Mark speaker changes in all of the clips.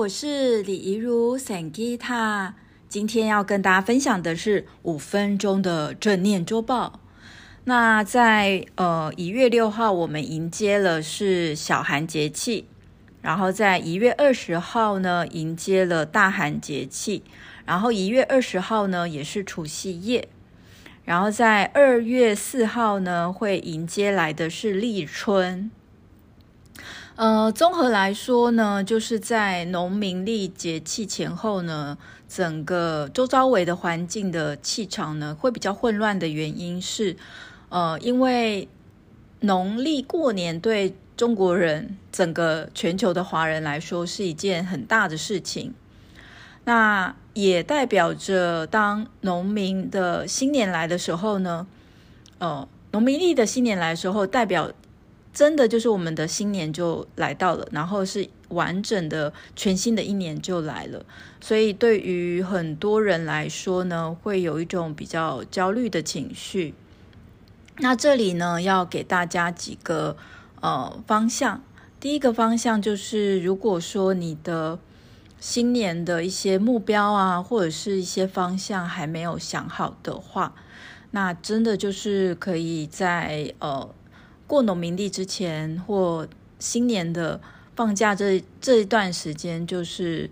Speaker 1: 我是李怡如 Sankita，今天要跟大家分享的是五分钟的正念周报。那在呃一月六号，我们迎接了是小寒节气，然后在一月二十号呢，迎接了大寒节气，然后一月二十号呢也是除夕夜，然后在二月四号呢会迎接来的是立春。呃，综合来说呢，就是在农民历节气前后呢，整个周遭围的环境的气场呢会比较混乱的原因是，呃，因为农历过年对中国人整个全球的华人来说是一件很大的事情，那也代表着当农民的新年来的时候呢，呃，农民历的新年来的时候代表。真的就是我们的新年就来到了，然后是完整的全新的一年就来了，所以对于很多人来说呢，会有一种比较焦虑的情绪。那这里呢，要给大家几个呃方向。第一个方向就是，如果说你的新年的一些目标啊，或者是一些方向还没有想好的话，那真的就是可以在呃。过农民历之前或新年的放假这这一段时间，就是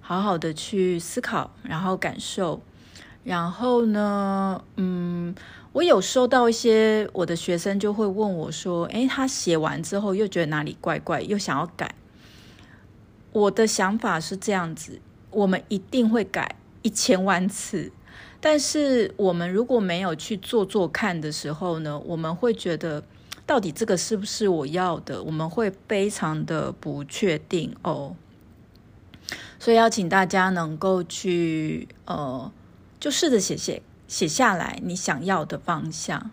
Speaker 1: 好好的去思考，然后感受。然后呢，嗯，我有收到一些我的学生就会问我说：“诶，他写完之后又觉得哪里怪怪，又想要改。”我的想法是这样子：我们一定会改一千万次，但是我们如果没有去做做看的时候呢，我们会觉得。到底这个是不是我要的？我们会非常的不确定哦，所以要请大家能够去呃，就试着写写写下来你想要的方向，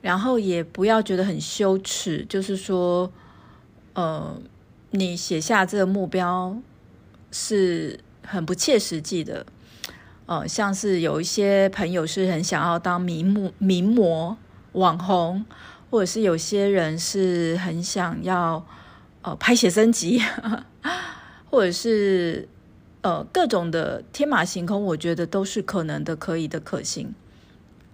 Speaker 1: 然后也不要觉得很羞耻，就是说呃，你写下这个目标是很不切实际的，呃，像是有一些朋友是很想要当名模、名模、网红。或者是有些人是很想要呃拍写真集，或者是呃各种的天马行空，我觉得都是可能的、可以的、可行。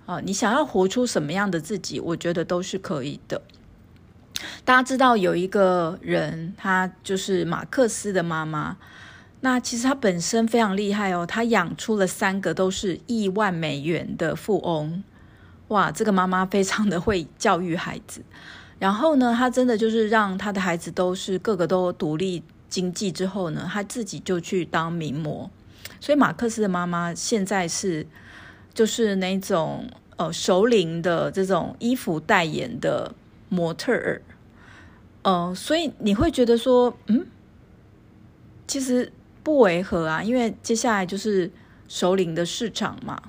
Speaker 1: 啊、呃，你想要活出什么样的自己，我觉得都是可以的。大家知道有一个人，他就是马克思的妈妈。那其实他本身非常厉害哦，他养出了三个都是亿万美元的富翁。哇，这个妈妈非常的会教育孩子，然后呢，她真的就是让她的孩子都是个个都独立经济之后呢，她自己就去当名模。所以马克思的妈妈现在是就是那种呃熟龄的这种衣服代言的模特儿，呃，所以你会觉得说，嗯，其实不违和啊，因为接下来就是熟龄的市场嘛。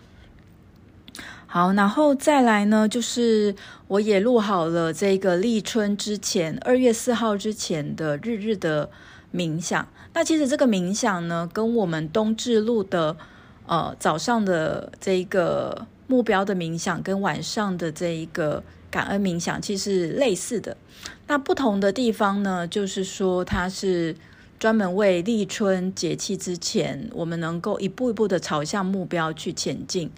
Speaker 1: 好，然后再来呢，就是我也录好了这个立春之前，二月四号之前的日日的冥想。那其实这个冥想呢，跟我们冬至录的呃早上的这一个目标的冥想，跟晚上的这一个感恩冥想，其实类似的。那不同的地方呢，就是说它是专门为立春节气之前，我们能够一步一步的朝向目标去前进。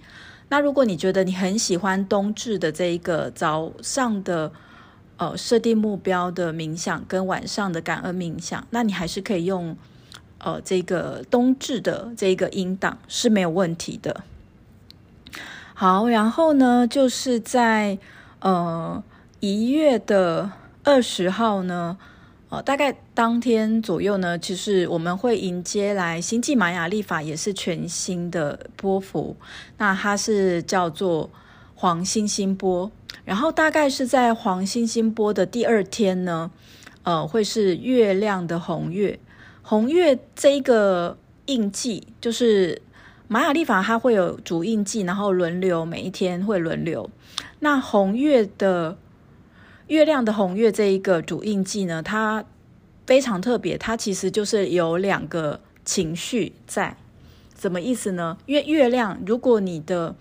Speaker 1: 那如果你觉得你很喜欢冬至的这一个早上的呃设定目标的冥想，跟晚上的感恩冥想，那你还是可以用呃这个冬至的这个音档是没有问题的。好，然后呢，就是在呃一月的二十号呢。大概当天左右呢，其实我们会迎接来星际玛雅历法，也是全新的波幅。那它是叫做黄星星波，然后大概是在黄星星波的第二天呢，呃，会是月亮的红月。红月这一个印记，就是玛雅历法，它会有主印记，然后轮流，每一天会轮流。那红月的。月亮的红月这一个主印记呢，它非常特别，它其实就是有两个情绪在，什么意思呢？因为月亮，如果你的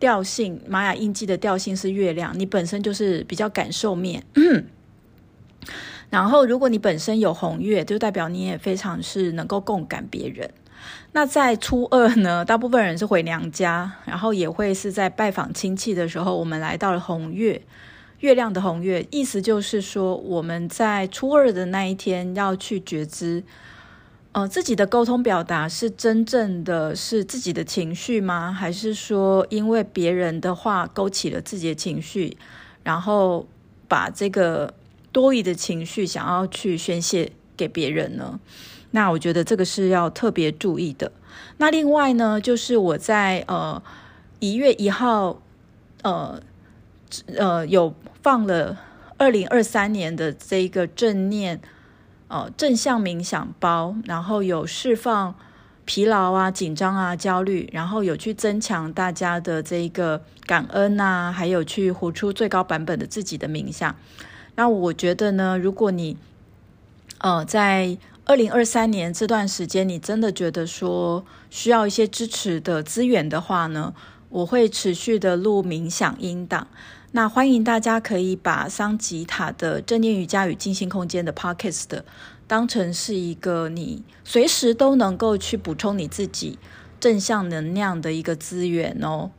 Speaker 1: 调性玛雅印记的调性是月亮，你本身就是比较感受面。然后，如果你本身有红月，就代表你也非常是能够共感别人。那在初二呢，大部分人是回娘家，然后也会是在拜访亲戚的时候，我们来到了红月，月亮的红月，意思就是说，我们在初二的那一天要去觉知，呃，自己的沟通表达是真正的是自己的情绪吗？还是说因为别人的话勾起了自己的情绪，然后把这个。多余的情绪想要去宣泄给别人呢，那我觉得这个是要特别注意的。那另外呢，就是我在呃一月一号，呃呃有放了二零二三年的这一个正念呃正向冥想包，然后有释放疲劳啊、紧张啊、焦虑，然后有去增强大家的这一个感恩啊，还有去活出最高版本的自己的冥想。那我觉得呢，如果你，呃，在二零二三年这段时间，你真的觉得说需要一些支持的资源的话呢，我会持续的录冥想音档。那欢迎大家可以把桑吉塔的正念瑜伽与静心空间的 Podcast 当成是一个你随时都能够去补充你自己正向能量的一个资源哦。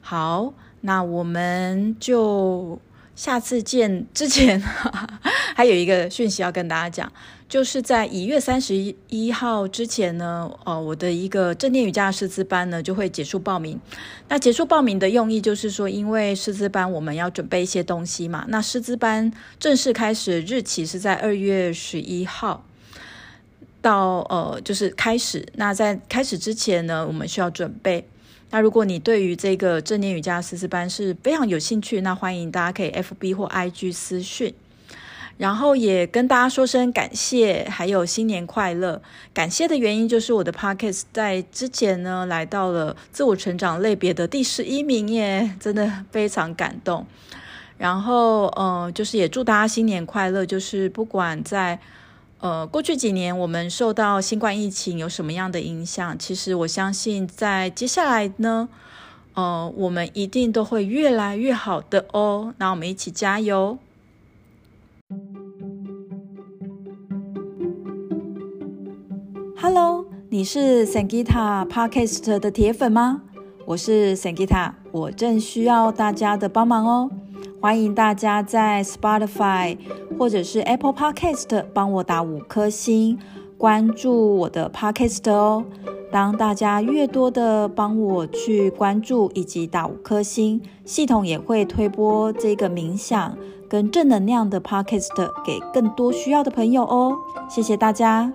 Speaker 1: 好，那我们就。下次见之前，还有一个讯息要跟大家讲，就是在一月三十一号之前呢，呃，我的一个正念瑜伽师资班呢就会结束报名。那结束报名的用意就是说，因为师资班我们要准备一些东西嘛。那师资班正式开始日期是在二月十一号到呃，就是开始。那在开始之前呢，我们需要准备。那如果你对于这个正念瑜伽师资班是非常有兴趣，那欢迎大家可以 FB 或 IG 私讯，然后也跟大家说声感谢，还有新年快乐。感谢的原因就是我的 Podcast 在之前呢来到了自我成长类别的第十一名耶，真的非常感动。然后呃，就是也祝大家新年快乐，就是不管在。呃，过去几年我们受到新冠疫情有什么样的影响？其实我相信，在接下来呢，呃，我们一定都会越来越好的哦。那我们一起加油你是 Sangita Podcast 的铁粉吗？我是 Sangita，我正需要大家的帮忙哦。欢迎大家在 Spotify 或者是 Apple Podcast 帮我打五颗星，关注我的 Podcast 哦。当大家越多的帮我去关注以及打五颗星，系统也会推播这个冥想跟正能量的 Podcast 给更多需要的朋友哦。谢谢大家。